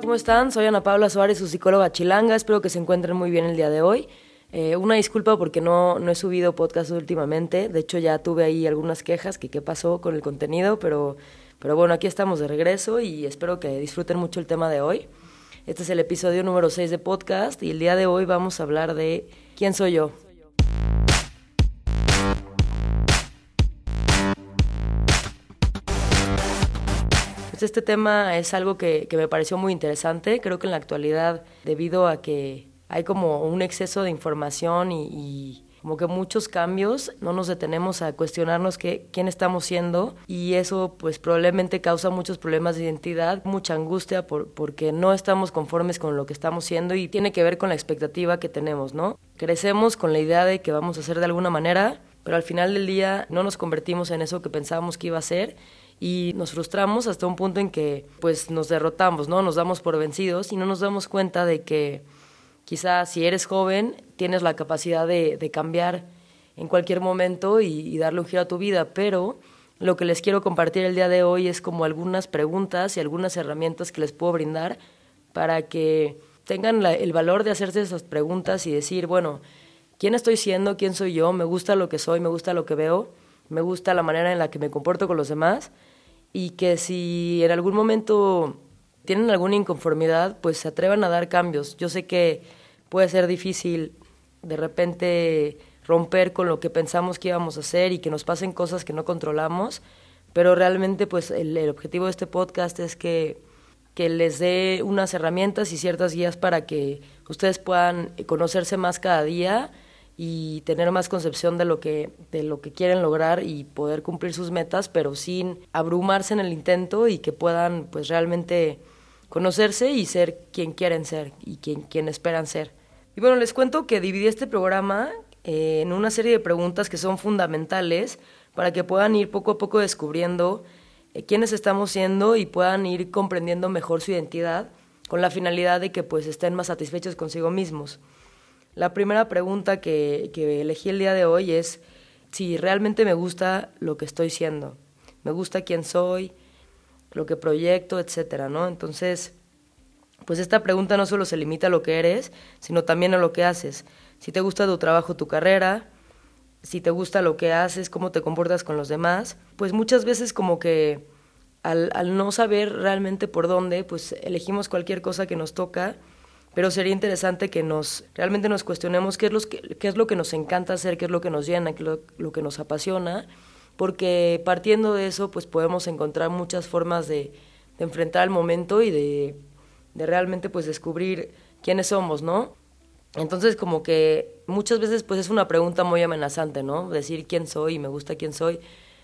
¿cómo están? Soy Ana Paula Suárez, su psicóloga chilanga. Espero que se encuentren muy bien el día de hoy. Eh, una disculpa porque no, no he subido podcast últimamente. De hecho, ya tuve ahí algunas quejas que qué pasó con el contenido, pero, pero bueno, aquí estamos de regreso y espero que disfruten mucho el tema de hoy. Este es el episodio número 6 de podcast y el día de hoy vamos a hablar de quién soy yo. Pues este tema es algo que, que me pareció muy interesante. Creo que en la actualidad, debido a que hay como un exceso de información y, como que muchos cambios, no nos detenemos a cuestionarnos qué, quién estamos siendo y eso pues probablemente causa muchos problemas de identidad, mucha angustia por, porque no estamos conformes con lo que estamos siendo y tiene que ver con la expectativa que tenemos, ¿no? Crecemos con la idea de que vamos a ser de alguna manera, pero al final del día no nos convertimos en eso que pensábamos que iba a ser y nos frustramos hasta un punto en que pues nos derrotamos, ¿no? Nos damos por vencidos y no nos damos cuenta de que quizás si eres joven tienes la capacidad de, de cambiar en cualquier momento y, darle un giro a tu vida, pero lo que les quiero compartir el día de hoy es como algunas preguntas y algunas herramientas que les puedo brindar para que tengan el valor de hacerse esas preguntas y decir, bueno, ¿quién estoy siendo? ¿Quién soy yo? ¿Me gusta lo que soy? ¿Me gusta lo que veo? ¿Me gusta la manera en la que me comporto con los demás? Y que si en algún momento tienen alguna inconformidad, pues se atrevan a dar cambios. Yo sé que puede ser difícil de repente romper con lo que pensamos que íbamos a hacer y que nos pasen cosas que no controlamos, pero realmente pues el, el objetivo de este podcast es que, que les dé unas herramientas y ciertas guías para que ustedes puedan conocerse más cada día y tener más concepción de lo que de lo que quieren lograr y poder cumplir sus metas, pero sin abrumarse en el intento y que puedan pues realmente conocerse y ser quien quieren ser y quien, quien esperan ser. Y bueno, les cuento que dividí este programa eh, en una serie de preguntas que son fundamentales para que puedan ir poco a poco descubriendo eh, quiénes estamos siendo y puedan ir comprendiendo mejor su identidad con la finalidad de que pues estén más satisfechos consigo mismos. La primera pregunta que, que elegí el día de hoy es si realmente me gusta lo que estoy siendo, me gusta quién soy, lo que proyecto, etcétera, ¿no? Entonces, pues esta pregunta no solo se limita a lo que eres, sino también a lo que haces. Si te gusta tu trabajo, tu carrera, si te gusta lo que haces, cómo te comportas con los demás, pues muchas veces como que al, al no saber realmente por dónde, pues elegimos cualquier cosa que nos toca pero sería interesante que nos realmente nos cuestionemos qué es, los qué es lo que nos encanta hacer, qué es lo que nos llena, qué es lo, lo, que nos apasiona, porque partiendo de eso pues podemos encontrar muchas formas de, de enfrentar el momento y de, de, realmente pues descubrir quiénes somos, ¿no? Entonces como que muchas veces pues es una pregunta muy amenazante, ¿no? Decir quién soy y me gusta quién soy.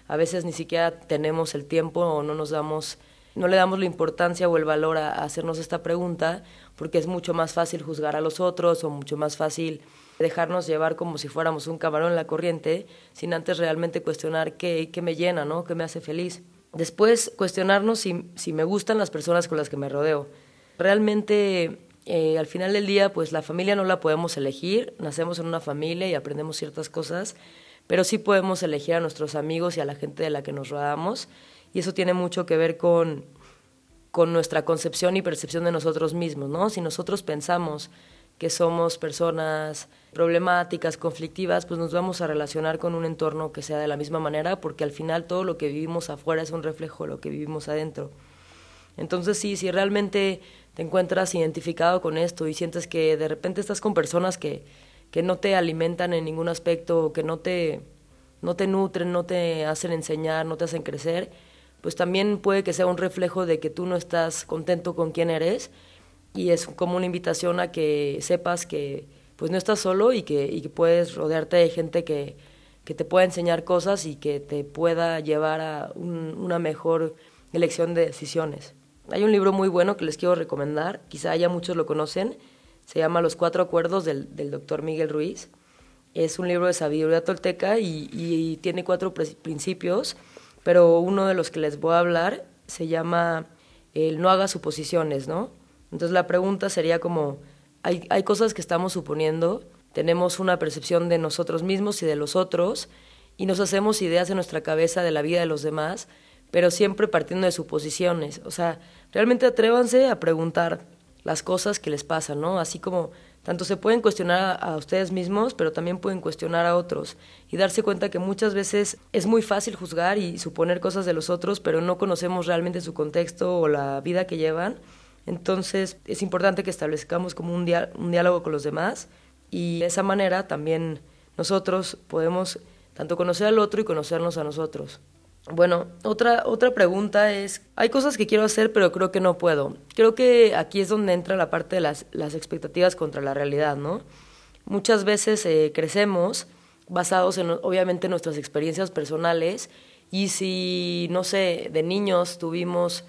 A veces ni siquiera tenemos el tiempo o no nos damos no le damos la importancia o el valor a, hacernos esta pregunta porque es mucho más fácil juzgar a los otros o mucho más fácil dejarnos llevar como si fuéramos un camarón en la corriente sin antes realmente cuestionar qué, qué me llena, ¿no? qué me hace feliz. Después cuestionarnos si, si me gustan las personas con las que me rodeo. Realmente eh, al final del día pues la familia no la podemos elegir, nacemos en una familia y aprendemos ciertas cosas, pero sí podemos elegir a nuestros amigos y a la gente de la que nos rodeamos y eso tiene mucho que ver con, con nuestra concepción y percepción de nosotros mismos, ¿no? Si nosotros pensamos que somos personas problemáticas, conflictivas, pues nos vamos a relacionar con un entorno que sea de la misma manera, porque al final todo lo que vivimos afuera es un reflejo de lo que vivimos adentro. Entonces sí, si realmente te encuentras identificado con esto y sientes que de repente estás con personas que, que no te alimentan en ningún aspecto, que no te, no te nutren, no te hacen enseñar, no te hacen crecer, pues también puede que sea un reflejo de que tú no estás contento con quién eres y es como una invitación a que sepas que pues no estás solo y que, puedes rodearte de gente que, que te pueda enseñar cosas y que te pueda llevar a un, una mejor elección de decisiones. Hay un libro muy bueno que les quiero recomendar, quizá ya muchos lo conocen, se llama Los Cuatro Acuerdos del, del doctor Miguel Ruiz. Es un libro de sabiduría tolteca y, y tiene cuatro principios pero uno de los que les voy a hablar se llama el no haga suposiciones, ¿no? Entonces la pregunta sería como, hay, hay cosas que estamos suponiendo, tenemos una percepción de nosotros mismos y de los otros, y nos hacemos ideas en nuestra cabeza de la vida de los demás, pero siempre partiendo de suposiciones. O sea, realmente atrévanse a preguntar las cosas que les pasan, ¿no? Así como tanto se pueden cuestionar a, ustedes mismos, pero también pueden cuestionar a otros y darse cuenta que muchas veces es muy fácil juzgar y suponer cosas de los otros, pero no conocemos realmente su contexto o la vida que llevan. Entonces es importante que establezcamos como un, un diálogo con los demás y de esa manera también nosotros podemos tanto conocer al otro y conocernos a nosotros. Bueno, otra, otra pregunta es, hay cosas que quiero hacer pero creo que no puedo. Creo que aquí es donde entra la parte de las, las expectativas contra la realidad, ¿no? Muchas veces eh, crecemos basados en, obviamente, nuestras experiencias personales y si, no sé, de niños tuvimos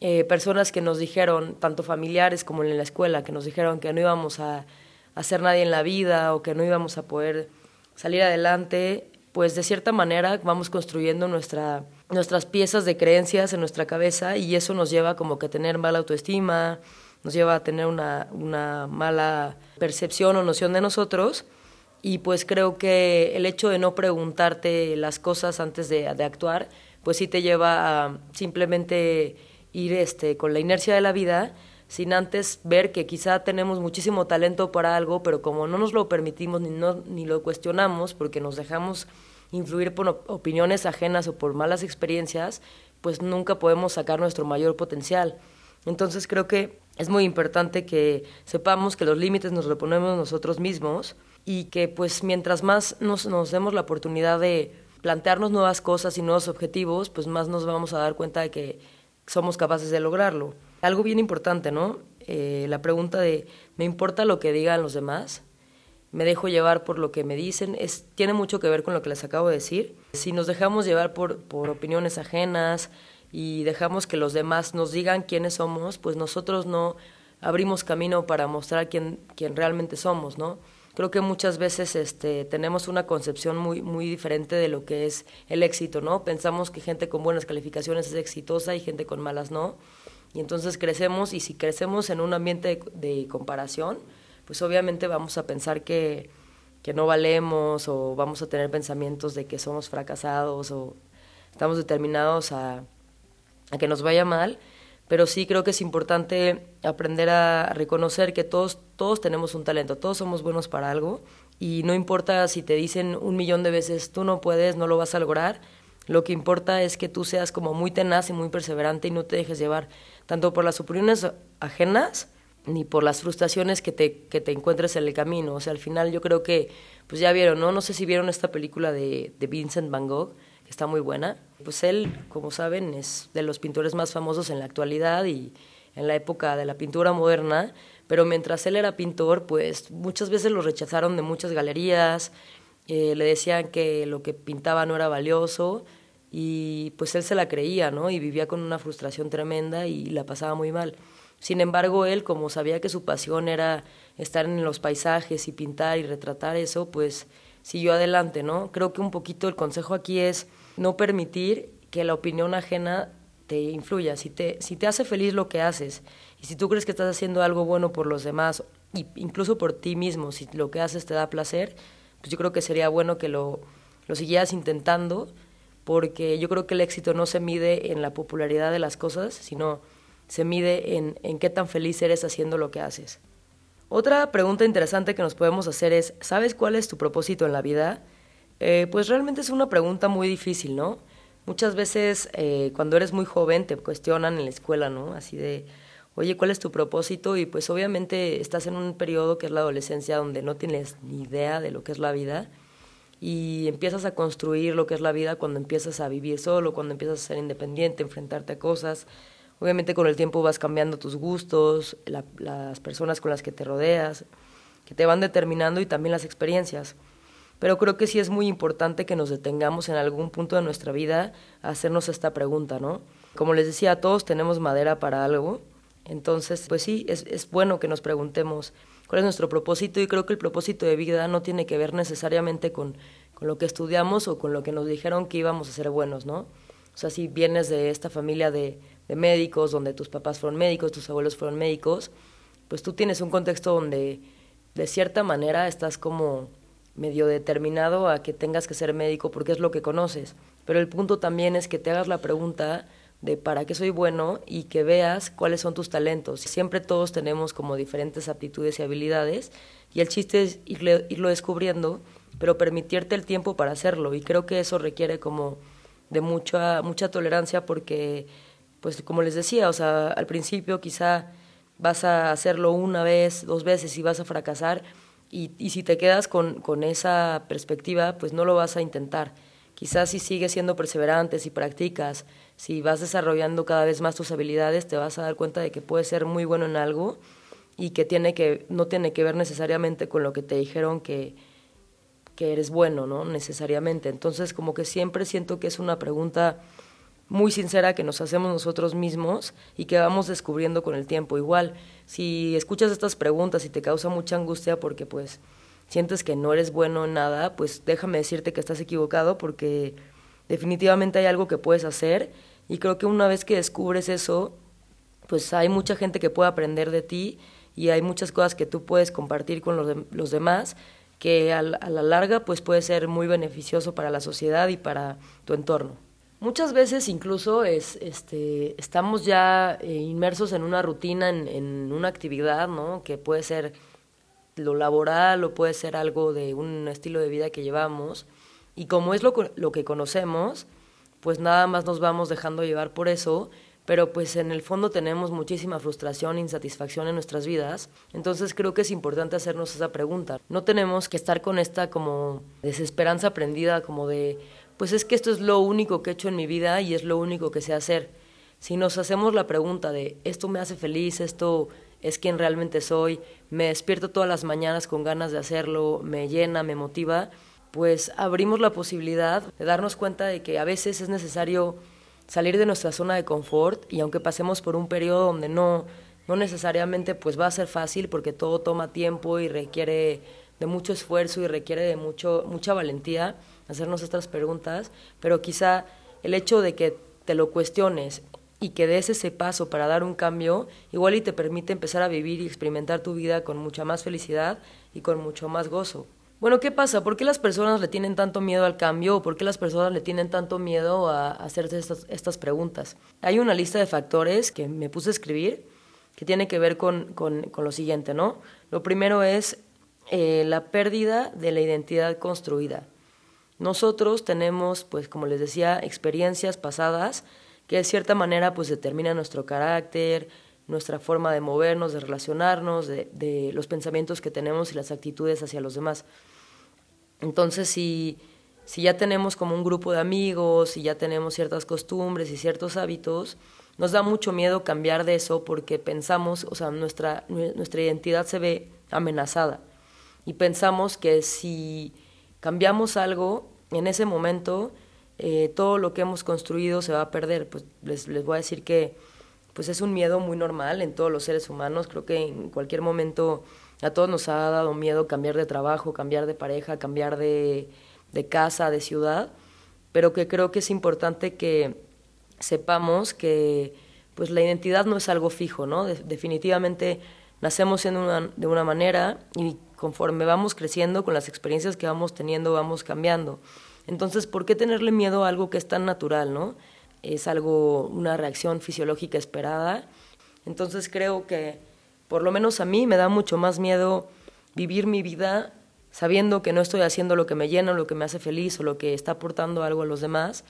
eh, personas que nos dijeron, tanto familiares como en la escuela, que nos dijeron que no íbamos a, a ser nadie en la vida o que no íbamos a poder salir adelante, pues de cierta manera vamos construyendo nuestra, nuestras piezas de creencias en nuestra cabeza y eso nos lleva como que a tener mala autoestima, nos lleva a tener una, una mala percepción o noción de nosotros. Y pues creo que el hecho de no preguntarte las cosas antes de, de actuar, pues sí te lleva a simplemente ir este, con la inercia de la vida sin antes ver que quizá tenemos muchísimo talento para algo, pero como no nos lo permitimos ni, no, ni lo cuestionamos porque nos dejamos influir por opiniones ajenas o por malas experiencias, pues nunca podemos sacar nuestro mayor potencial. Entonces creo que es muy importante que sepamos que los límites nos los ponemos nosotros mismos y que pues mientras más nos, nos demos la oportunidad de plantearnos nuevas cosas y nuevos objetivos, pues más nos vamos a dar cuenta de que somos capaces de lograrlo. Algo bien importante, ¿no? Eh, la pregunta de, ¿me importa lo que digan los demás? ¿Me dejo llevar por lo que me dicen? Es, tiene mucho que ver con lo que les acabo de decir. Si nos dejamos llevar por, por opiniones ajenas y dejamos que los demás nos digan quiénes somos, pues nosotros no abrimos camino para mostrar quién, quién realmente somos, ¿no? Creo que muchas veces este, tenemos una concepción muy, muy diferente de lo que es el éxito, ¿no? Pensamos que gente con buenas calificaciones es exitosa y gente con malas no. Y entonces crecemos y si crecemos en un ambiente de, comparación, pues obviamente vamos a pensar que, que no valemos o vamos a tener pensamientos de que somos fracasados o estamos determinados a, a que nos vaya mal. Pero sí creo que es importante aprender a reconocer que todos, todos tenemos un talento, todos somos buenos para algo. Y no importa si te dicen un millón de veces tú no puedes, no lo vas a lograr, lo que importa es que tú seas como muy tenaz y muy perseverante y no te dejes llevar tanto por las opiniones ajenas ni por las frustraciones que te, que te encuentres en el camino. O sea, al final yo creo que, pues ya vieron, ¿no? No sé si vieron esta película de, de Vincent Van Gogh, que está muy buena. Pues él, como saben, es de los pintores más famosos en la actualidad y en la época de la pintura moderna, pero mientras él era pintor, pues muchas veces lo rechazaron de muchas galerías, eh, le decían que lo que pintaba no era valioso y pues él se la creía, ¿no? Y vivía con una frustración tremenda y la pasaba muy mal. Sin embargo, él, como sabía que su pasión era estar en los paisajes y pintar y retratar eso, pues siguió adelante, ¿no? Creo que un poquito el consejo aquí es no permitir que la opinión ajena te influya. Si te, si te hace feliz lo que haces y si tú crees que estás haciendo algo bueno por los demás, y incluso por ti mismo, si lo que haces te da placer, pues yo creo que sería bueno que lo, lo siguieras intentando, porque yo creo que el éxito no se mide en la popularidad de las cosas, sino se mide en, en qué tan feliz eres haciendo lo que haces. Otra pregunta interesante que nos podemos hacer es, ¿sabes cuál es tu propósito en la vida? Eh, pues realmente es una pregunta muy difícil, ¿no? Muchas veces eh, cuando eres muy joven te cuestionan en la escuela, ¿no? Así de, oye, ¿cuál es tu propósito? Y pues obviamente estás en un periodo que es la adolescencia donde no tienes ni idea de lo que es la vida y empiezas a construir lo que es la vida cuando empiezas a vivir solo, cuando empiezas a ser independiente, enfrentarte a cosas. Obviamente con el tiempo vas cambiando tus gustos, las personas con las que te rodeas, que te van determinando y también las experiencias pero creo que sí es muy importante que nos detengamos en algún punto de nuestra vida a hacernos esta pregunta, ¿no? Como les decía, todos tenemos madera para algo, entonces, pues sí, es, es bueno que nos preguntemos cuál es nuestro propósito y creo que el propósito de vida no tiene que ver necesariamente con, con lo que estudiamos o con lo que nos dijeron que íbamos a ser buenos, ¿no? O sea, si vienes de esta familia de, de médicos, donde tus papás fueron médicos, tus abuelos fueron médicos, pues tú tienes un contexto donde de cierta manera estás como medio determinado a que tengas que ser médico porque es lo que conoces. Pero el punto también es que te hagas la pregunta de para qué soy bueno y que veas cuáles son tus talentos. Siempre todos tenemos como diferentes aptitudes y habilidades y el chiste es irlo descubriendo, pero permitirte el tiempo para hacerlo y creo que eso requiere como de mucha mucha tolerancia porque pues como les decía, o sea, al principio quizá vas a hacerlo una vez, dos veces y vas a fracasar y, y si te quedas con, con esa perspectiva, pues no lo vas a intentar. Quizás si sigues siendo perseverante, si practicas, si vas desarrollando cada vez más tus habilidades, te vas a dar cuenta de que puedes ser muy bueno en algo y que, tiene que no tiene que ver necesariamente con lo que te dijeron que, que eres bueno, ¿no? Necesariamente. Entonces, como que siempre siento que es una pregunta muy sincera que nos hacemos nosotros mismos y que vamos descubriendo con el tiempo. Igual, si escuchas estas preguntas y te causa mucha angustia porque pues sientes que no eres bueno en nada, pues déjame decirte que estás equivocado porque definitivamente hay algo que puedes hacer y creo que una vez que descubres eso, pues hay mucha gente que puede aprender de ti y hay muchas cosas que tú puedes compartir con los, los demás que a la larga pues puede ser muy beneficioso para la sociedad y para tu entorno. Muchas veces incluso es, este, estamos ya eh, inmersos en una rutina, en, en, una actividad, ¿no? Que puede ser lo laboral o puede ser algo de un estilo de vida que llevamos. Y como es lo, que conocemos, pues nada más nos vamos dejando llevar por eso, pero pues en el fondo tenemos muchísima frustración e insatisfacción en nuestras vidas. Entonces creo que es importante hacernos esa pregunta. No tenemos que estar con esta como desesperanza prendida, como de pues es que esto es lo único que he hecho en mi vida y es lo único que sé hacer. Si nos hacemos la pregunta de esto me hace feliz, esto es quien realmente soy, me despierto todas las mañanas con ganas de hacerlo, me llena, me motiva, pues abrimos la posibilidad de darnos cuenta de que a veces es necesario salir de nuestra zona de confort y aunque pasemos por un periodo donde no, no necesariamente pues va a ser fácil porque todo toma tiempo y requiere de mucho esfuerzo y requiere de mucho, mucha valentía, hacernos estas preguntas, pero quizá el hecho de que te lo cuestiones y que des ese paso para dar un cambio, igual y te permite empezar a vivir y experimentar tu vida con mucha más felicidad y con mucho más gozo. Bueno, ¿qué pasa? ¿Por qué las personas le tienen tanto miedo al cambio por qué las personas le tienen tanto miedo a hacerse estas, estas preguntas? Hay una lista de factores que me puse a escribir que tiene que ver con, con, con lo siguiente, ¿no? Lo primero es eh, la pérdida de la identidad construida. Nosotros tenemos, pues como les decía, experiencias pasadas que de cierta manera pues determinan nuestro carácter, nuestra forma de movernos, de relacionarnos, de, los pensamientos que tenemos y las actitudes hacia los demás. Entonces, si, ya tenemos como un grupo de amigos, si ya tenemos ciertas costumbres y ciertos hábitos, nos da mucho miedo cambiar de eso porque pensamos, o sea, nuestra, nuestra identidad se ve amenazada. Y pensamos que si cambiamos algo, en ese momento eh, todo lo que hemos construido se va a perder. Pues les, les voy a decir que pues es un miedo muy normal en todos los seres humanos. Creo que en cualquier momento a todos nos ha dado miedo cambiar de trabajo, cambiar de pareja, cambiar de, casa, de ciudad, pero que creo que es importante que sepamos que pues la identidad no es algo fijo, ¿no? definitivamente nacemos siendo una, de una manera y conforme vamos creciendo, con las experiencias que vamos teniendo, vamos cambiando. Entonces, ¿por qué tenerle miedo a algo que es tan natural, no? Es algo, una reacción fisiológica esperada. Entonces creo que, por lo menos a mí, me da mucho más miedo vivir mi vida sabiendo que no estoy haciendo lo que me llena, lo que me hace feliz o lo que está aportando algo a los demás,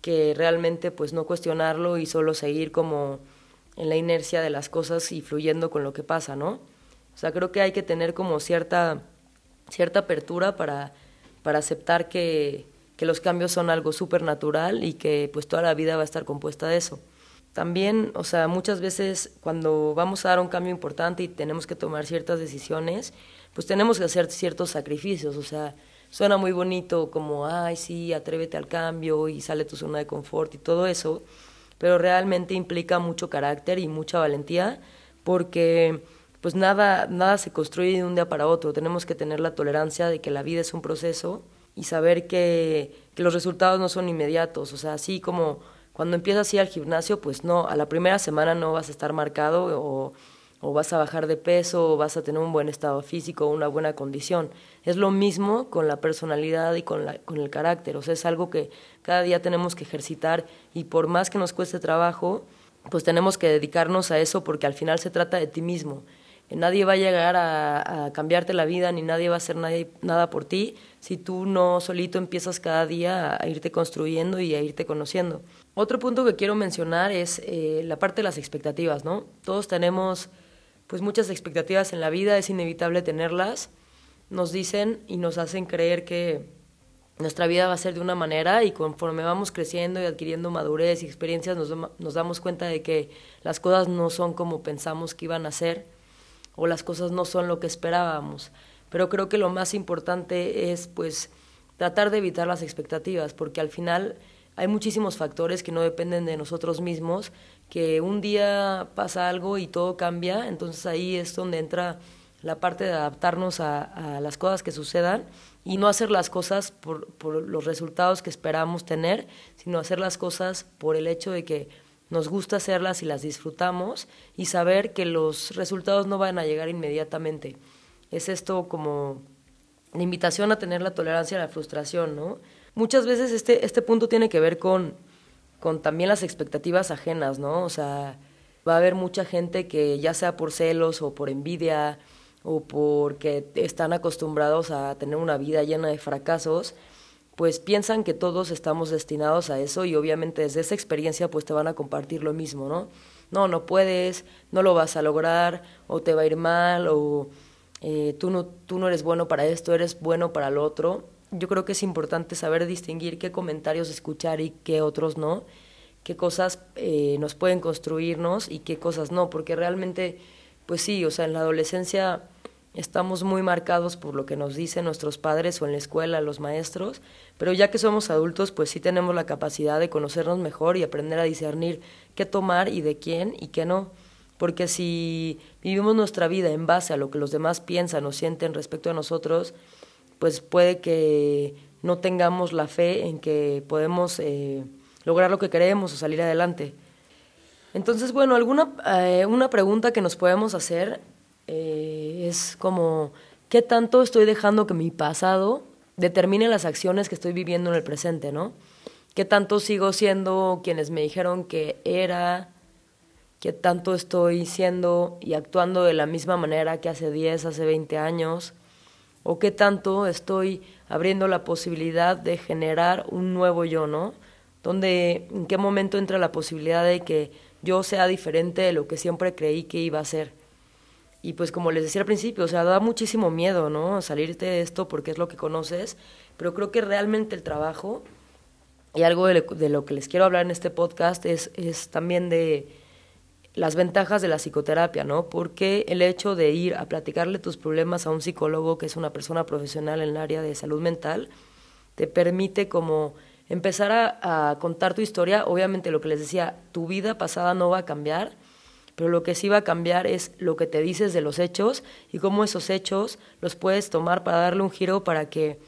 que realmente pues no cuestionarlo y solo seguir como en la inercia de las cosas y fluyendo con lo que pasa, ¿no? O sea, creo que hay que tener como cierta, cierta apertura para, para aceptar que, que los cambios son algo súper natural y que pues toda la vida va a estar compuesta de eso. También, o sea, muchas veces cuando vamos a dar un cambio importante y tenemos que tomar ciertas decisiones, pues tenemos que hacer ciertos sacrificios, o sea, suena muy bonito como, ay, sí, atrévete al cambio y sale tu zona de confort y todo eso, pero realmente implica mucho carácter y mucha valentía porque pues nada, nada se construye de un día para otro. Tenemos que tener la tolerancia de que la vida es un proceso y saber que, que los resultados no son inmediatos. O sea, así como cuando empiezas a al gimnasio, pues no, a la primera semana no vas a estar marcado o, o vas a bajar de peso, o vas a tener un buen estado físico, una buena condición. Es lo mismo con la personalidad y con, la, con el carácter, o sea, es algo que cada día tenemos que ejercitar y por más que nos cueste trabajo, pues tenemos que dedicarnos a eso porque al final se trata de ti mismo. Nadie va a llegar a, cambiarte la vida ni nadie va a hacer nada por ti si tú no solito empiezas cada día a irte construyendo y a irte conociendo. Otro punto que quiero mencionar es eh, la parte de las expectativas, ¿no? Todos tenemos pues muchas expectativas en la vida, es inevitable tenerlas. Nos dicen y nos hacen creer que nuestra vida va a ser de una manera y conforme vamos creciendo y adquiriendo madurez y experiencias nos, nos damos cuenta de que las cosas no son como pensamos que iban a ser o las cosas no son lo que esperábamos. Pero creo que lo más importante es pues tratar de evitar las expectativas porque al final hay muchísimos factores que no dependen de nosotros mismos, que un día pasa algo y todo cambia, entonces ahí es donde entra la parte de adaptarnos a, las cosas que sucedan y no hacer las cosas por, por los resultados que esperamos tener, sino hacer las cosas por el hecho de que nos gusta hacerlas y las disfrutamos y saber que los resultados no van a llegar inmediatamente. Es esto como la invitación a tener la tolerancia a la frustración, ¿no? Muchas veces este, este punto tiene que ver con, con también las expectativas ajenas, ¿no? O sea, va a haber mucha gente que ya sea por celos o por envidia o porque están acostumbrados a tener una vida llena de fracasos, pues piensan que todos estamos destinados a eso y obviamente desde esa experiencia pues te van a compartir lo mismo, ¿no? No, no puedes, no lo vas a lograr, o te va a ir mal, o eh, tú, no, tú no eres bueno para esto, eres bueno para lo otro. Yo creo que es importante saber distinguir qué comentarios escuchar y qué otros no, qué cosas eh, nos pueden construirnos y qué cosas no, porque realmente, pues sí, o sea, en la adolescencia estamos muy marcados por lo que nos dicen nuestros padres o en la escuela los maestros, pero ya que somos adultos, pues sí tenemos la capacidad de conocernos mejor y aprender a discernir qué tomar y de quién y qué no. Porque si vivimos nuestra vida en base a lo que los demás piensan o sienten respecto a nosotros, pues puede que no tengamos la fe en que podemos eh, lograr lo que queremos o salir adelante. Entonces, bueno, alguna eh, una pregunta que nos podemos hacer eh, es como, ¿qué tanto estoy dejando que mi pasado determine las acciones que estoy viviendo en el presente, ¿no? ¿Qué tanto sigo siendo quienes me dijeron que era? ¿Qué tanto estoy siendo y actuando de la misma manera que hace 10, hace 20 años? ¿O qué tanto estoy abriendo la posibilidad de generar un nuevo yo, ¿no? Donde, ¿En qué momento entra la posibilidad de que yo sea diferente de lo que siempre creí que iba a ser? Y pues como les decía al principio, o sea, da muchísimo miedo, ¿no? Salirte de esto porque es lo que conoces, pero creo que realmente el trabajo, y algo de, lo que les quiero hablar en este podcast, es, es también de las ventajas de la psicoterapia, ¿no? Porque el hecho de ir a platicarle tus problemas a un psicólogo, que es una persona profesional en el área de salud mental, te permite como empezar a, a contar tu historia. Obviamente lo que les decía, tu vida pasada no va a cambiar, pero lo que sí va a cambiar es lo que te dices de los hechos y cómo esos hechos los puedes tomar para darle un giro para que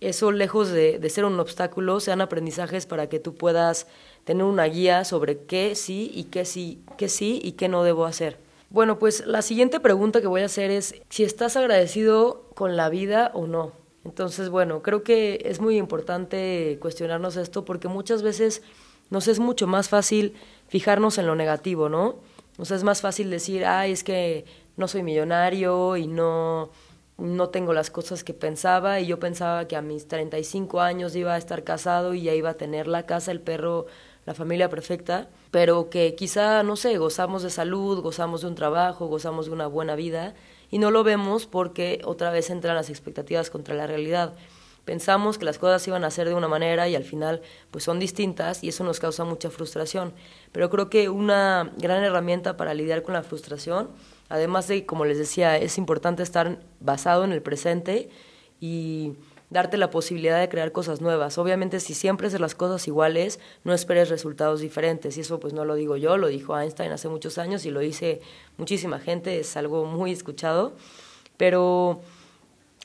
eso, lejos de, ser un obstáculo, sean aprendizajes para que tú puedas tener una guía sobre qué sí y qué sí, qué sí y qué no debo hacer. Bueno, pues la siguiente pregunta que voy a hacer es si estás agradecido con la vida o no. Entonces, bueno, creo que es muy importante cuestionarnos esto porque muchas veces nos es mucho más fácil fijarnos en lo negativo, ¿no? O sea, es más fácil decir, ay, es que no soy millonario y no, no tengo las cosas que pensaba y yo pensaba que a mis 35 años iba a estar casado y ya iba a tener la casa, el perro, la familia perfecta, pero que quizá, no sé, gozamos de salud, gozamos de un trabajo, gozamos de una buena vida y no lo vemos porque otra vez entran las expectativas contra la realidad pensamos que las cosas iban a ser de una manera y al final pues son distintas y eso nos causa mucha frustración. Pero creo que una gran herramienta para lidiar con la frustración, además de, como les decía, es importante estar basado en el presente y darte la posibilidad de crear cosas nuevas. Obviamente si siempre haces las cosas iguales, no esperes resultados diferentes. Y eso pues no lo digo yo, lo dijo Einstein hace muchos años y lo dice muchísima gente, es algo muy escuchado. Pero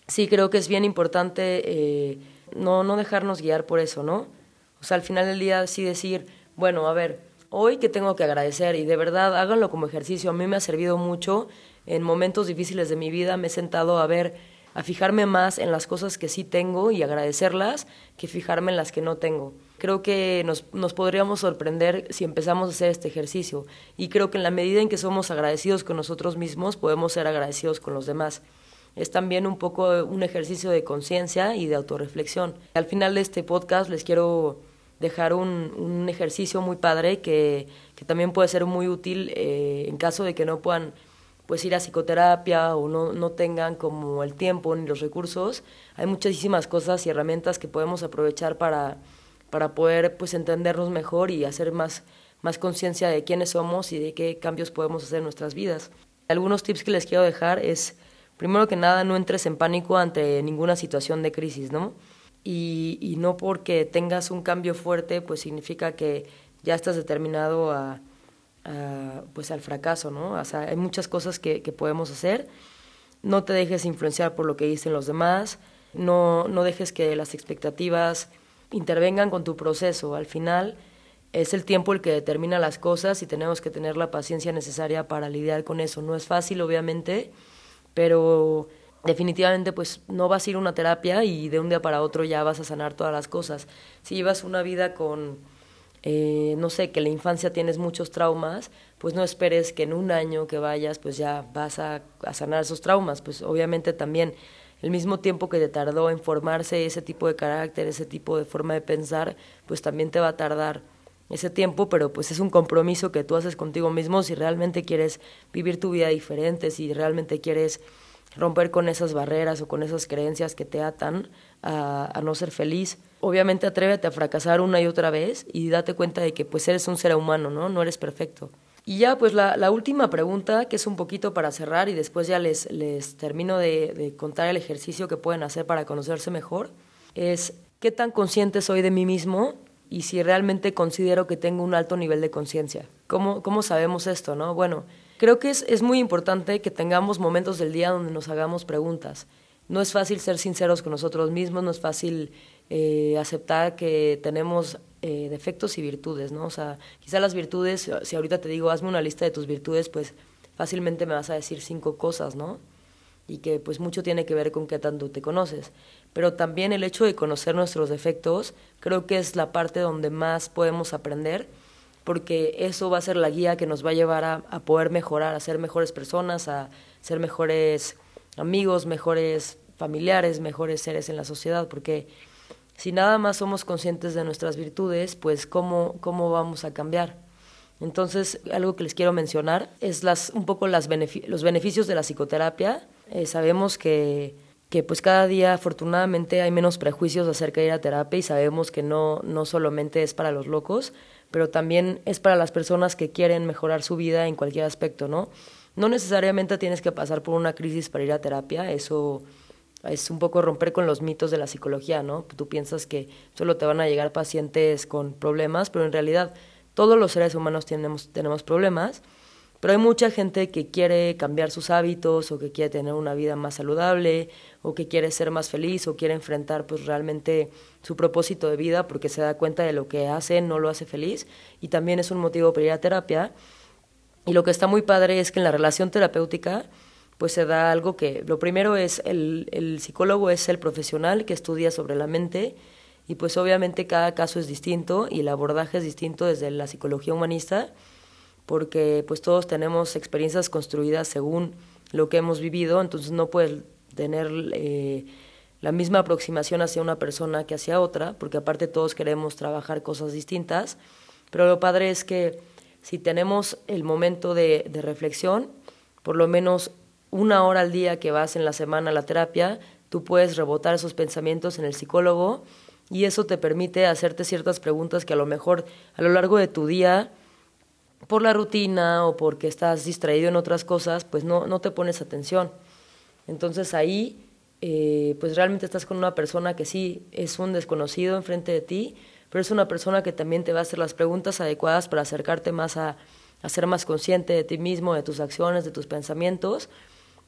sí creo que es bien importante eh, no, no dejarnos guiar por eso, ¿no? O sea, al final del día sí decir, bueno, a ver, hoy que tengo que agradecer y de verdad háganlo como ejercicio. A mí me ha servido mucho en momentos difíciles de mi vida, me he sentado a ver, a fijarme más en las cosas que sí tengo y agradecerlas que fijarme en las que no tengo. Creo que nos, nos podríamos sorprender si empezamos a hacer este ejercicio y creo que en la medida en que somos agradecidos con nosotros mismos podemos ser agradecidos con los demás es también un poco un ejercicio de conciencia y de autorreflexión. Al final de este podcast les quiero dejar un, un ejercicio muy padre que, que, también puede ser muy útil eh, en caso de que no puedan pues ir a psicoterapia o no, no tengan como el tiempo ni los recursos. Hay muchísimas cosas y herramientas que podemos aprovechar para, para poder pues entendernos mejor y hacer más, más conciencia de quiénes somos y de qué cambios podemos hacer en nuestras vidas. Algunos tips que les quiero dejar es primero que nada, no entres en pánico ante ninguna situación de crisis, ¿no? Y, no porque tengas un cambio fuerte, pues significa que ya estás determinado a, pues al fracaso, ¿no? O sea, hay muchas cosas que, podemos hacer. No te dejes influenciar por lo que dicen los demás. No, no dejes que las expectativas intervengan con tu proceso. Al final es el tiempo el que determina las cosas y tenemos que tener la paciencia necesaria para lidiar con eso. No es fácil, obviamente, pero definitivamente pues no vas a ir a una terapia y de un día para otro ya vas a sanar todas las cosas. Si llevas una vida con, eh, no sé, que la infancia tienes muchos traumas, pues no esperes que en un año que vayas pues ya vas a, a sanar esos traumas, pues obviamente también el mismo tiempo que te tardó en formarse ese tipo de carácter, ese tipo de forma de pensar, pues también te va a tardar ese tiempo, pero pues es un compromiso que tú haces contigo mismo si realmente quieres vivir tu vida diferente, si realmente quieres romper con esas barreras o con esas creencias que te atan a, no ser feliz. Obviamente atrévete a fracasar una y otra vez y date cuenta de que pues eres un ser humano, ¿no? No eres perfecto. Y ya pues la, última pregunta, que es un poquito para cerrar y después ya les, les termino de, de contar el ejercicio que pueden hacer para conocerse mejor, es ¿qué tan consciente soy de mí mismo y si realmente considero que tengo un alto nivel de conciencia. ¿Cómo, ¿Cómo sabemos esto? No? Bueno, creo que es, es muy importante que tengamos momentos del día donde nos hagamos preguntas. No es fácil ser sinceros con nosotros mismos, no es fácil eh, aceptar que tenemos eh, defectos y virtudes, ¿no? O sea, quizá las virtudes, si ahorita te digo, hazme una lista de tus virtudes, pues fácilmente me vas a decir cinco cosas, ¿no? Y que pues mucho tiene que ver con qué tanto te conoces pero también el hecho de conocer nuestros defectos creo que es la parte donde más podemos aprender, porque eso va a ser la guía que nos va a llevar a, poder mejorar, a ser mejores personas, a ser mejores amigos, mejores familiares, mejores seres en la sociedad, porque si nada más somos conscientes de nuestras virtudes, pues cómo, cómo vamos a cambiar. Entonces, algo que les quiero mencionar es las, un poco los beneficios de la psicoterapia. Eh, sabemos que que pues cada día afortunadamente hay menos prejuicios acerca de ir a terapia y sabemos que no, no solamente es para los locos, pero también es para las personas que quieren mejorar su vida en cualquier aspecto, ¿no? No necesariamente tienes que pasar por una crisis para ir a terapia, eso es un poco romper con los mitos de la psicología, ¿no? Tú piensas que solo te van a llegar pacientes con problemas, pero en realidad todos los seres humanos tenemos, tenemos problemas pero hay mucha gente que quiere cambiar sus hábitos o que quiere tener una vida más saludable o que quiere ser más feliz o quiere enfrentar pues realmente su propósito de vida porque se da cuenta de lo que hace no lo hace feliz. Y también es un motivo para ir a terapia. Y lo que está muy padre es que en la relación terapéutica pues se da algo que lo primero es el, el psicólogo es el profesional que estudia sobre la mente. Y pues obviamente cada caso es distinto y el abordaje es distinto desde la psicología humanista porque pues todos tenemos experiencias construidas según lo que hemos vivido, entonces no puedes tener eh, la misma aproximación hacia una persona que hacia otra, porque aparte todos queremos trabajar cosas distintas, pero lo padre es que si tenemos el momento de, de reflexión, por lo menos una hora al día que vas en la semana a la terapia, tú puedes rebotar esos pensamientos en el psicólogo y eso te permite hacerte ciertas preguntas que a lo mejor a lo largo de tu día por la rutina o porque estás distraído en otras cosas, pues no, no te pones atención. Entonces ahí, eh, pues realmente estás con una persona que sí es un desconocido enfrente de ti, pero es una persona que también te va a hacer las preguntas adecuadas para acercarte más a, ser más consciente de ti mismo, de tus acciones, de tus pensamientos.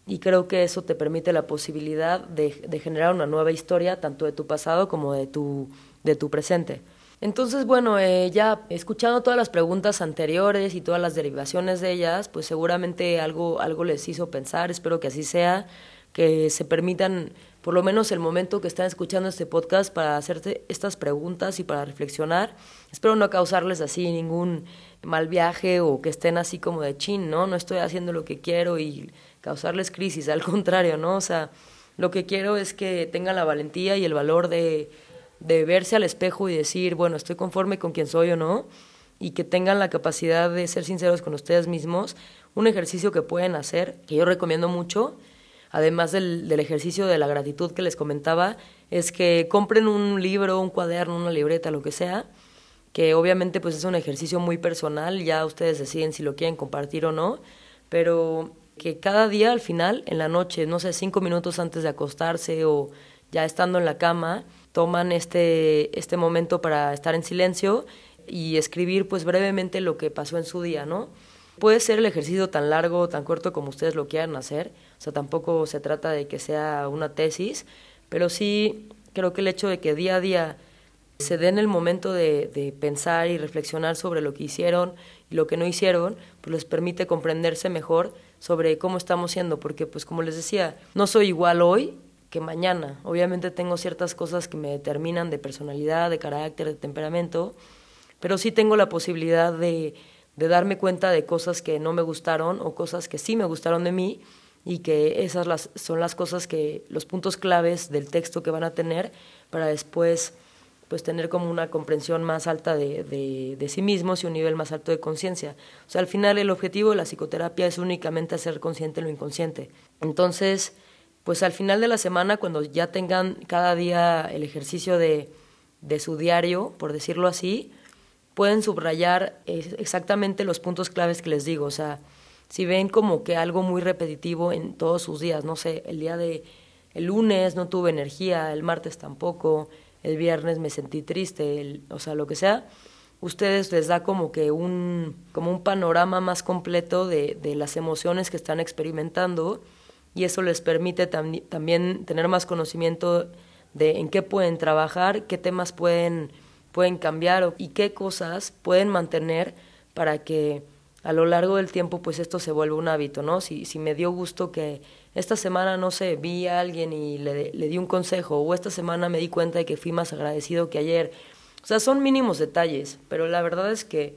Y creo que eso te permite la posibilidad de, de generar una nueva historia, tanto de tu pasado como de tu, de tu presente. Entonces, bueno, eh, ya escuchando todas las preguntas anteriores y todas las derivaciones de ellas, pues seguramente algo, algo les hizo pensar, espero que así sea, que se permitan por lo menos el momento que están escuchando este podcast para hacerte estas preguntas y para reflexionar. Espero no causarles así ningún mal viaje o que estén así como de chin, ¿no? No estoy haciendo lo que quiero y causarles crisis, al contrario, ¿no? O sea, lo que quiero es que tengan la valentía y el valor de de verse al espejo y decir, bueno, estoy conforme con quien soy o no, y que tengan la capacidad de ser sinceros con ustedes mismos, un ejercicio que pueden hacer, que yo recomiendo mucho, además del, del ejercicio de la gratitud que les comentaba, es que compren un libro, un cuaderno, una libreta, lo que sea, que obviamente pues es un ejercicio muy personal, ya ustedes deciden si lo quieren compartir o no, pero que cada día al final, en la noche, no sé, cinco minutos antes de acostarse o ya estando en la cama, toman este, este momento para estar en silencio y escribir pues brevemente lo que pasó en su día, ¿no? Puede ser el ejercicio tan largo o tan corto como ustedes lo quieran hacer, o sea, tampoco se trata de que sea una tesis, pero sí creo que el hecho de que día a día se den el momento de, de pensar y reflexionar sobre lo que hicieron y lo que no hicieron, pues les permite comprenderse mejor sobre cómo estamos siendo, porque pues como les decía, no soy igual hoy que mañana. Obviamente tengo ciertas cosas que me determinan de personalidad, de carácter, de temperamento, pero sí tengo la posibilidad de, de darme cuenta de cosas que no me gustaron o cosas que sí me gustaron de mí y que esas las, son las cosas que, los puntos claves del texto que van a tener para después pues tener como una comprensión más alta de, de, de sí mismos y un nivel más alto de conciencia. O sea, al final el objetivo de la psicoterapia es únicamente hacer consciente lo inconsciente. Entonces, pues al final de la semana, cuando ya tengan cada día el ejercicio de, de su diario, por decirlo así, pueden subrayar exactamente los puntos claves que les digo. O sea, si ven como que algo muy repetitivo en todos sus días, no sé, el día de el lunes no tuve energía, el martes tampoco, el viernes me sentí triste, o sea, lo que sea, ustedes les da como que un, como un panorama más completo de, de las emociones que están experimentando y eso les permite también tener más conocimiento de en qué pueden trabajar, qué temas pueden, pueden cambiar y qué cosas pueden mantener para que a lo largo del tiempo pues esto se vuelva un hábito, ¿no? Si, si me dio gusto que esta semana, no sé, vi a alguien y le, le di un consejo o esta semana me di cuenta de que fui más agradecido que ayer. O sea, son mínimos detalles, pero la verdad es que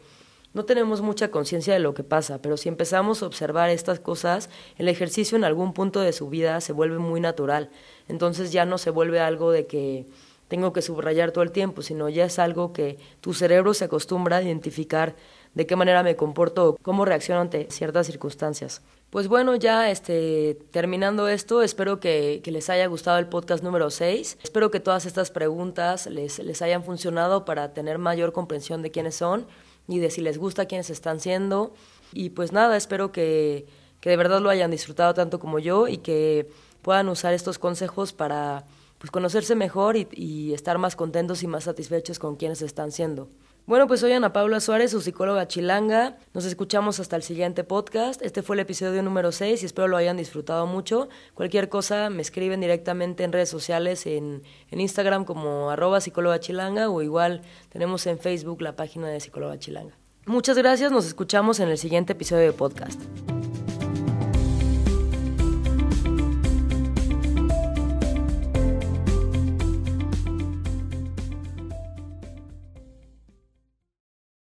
no tenemos mucha conciencia de lo que pasa, pero si empezamos a observar estas cosas, el ejercicio en algún punto de su vida se vuelve muy natural. Entonces ya no se vuelve algo de que tengo que subrayar todo el tiempo, sino ya es algo que tu cerebro se acostumbra a identificar de qué manera me comporto, cómo reacciono ante ciertas circunstancias. Pues bueno, ya este, terminando esto, espero que, que, les haya gustado el podcast número 6. Espero que todas estas preguntas les, les hayan funcionado para tener mayor comprensión de quiénes son y de si les gusta quienes están siendo. Y pues nada, espero que, que de verdad lo hayan disfrutado tanto como yo y que puedan usar estos consejos para pues conocerse mejor y, y, estar más contentos y más satisfechos con quienes están siendo. Bueno, pues soy Ana Paula Suárez, su psicóloga chilanga. Nos escuchamos hasta el siguiente podcast. Este fue el episodio número 6 y espero lo hayan disfrutado mucho. Cualquier cosa me escriben directamente en redes sociales, en, en Instagram como arroba psicóloga chilanga o igual tenemos en Facebook la página de psicóloga chilanga. Muchas gracias, nos escuchamos en el siguiente episodio de podcast.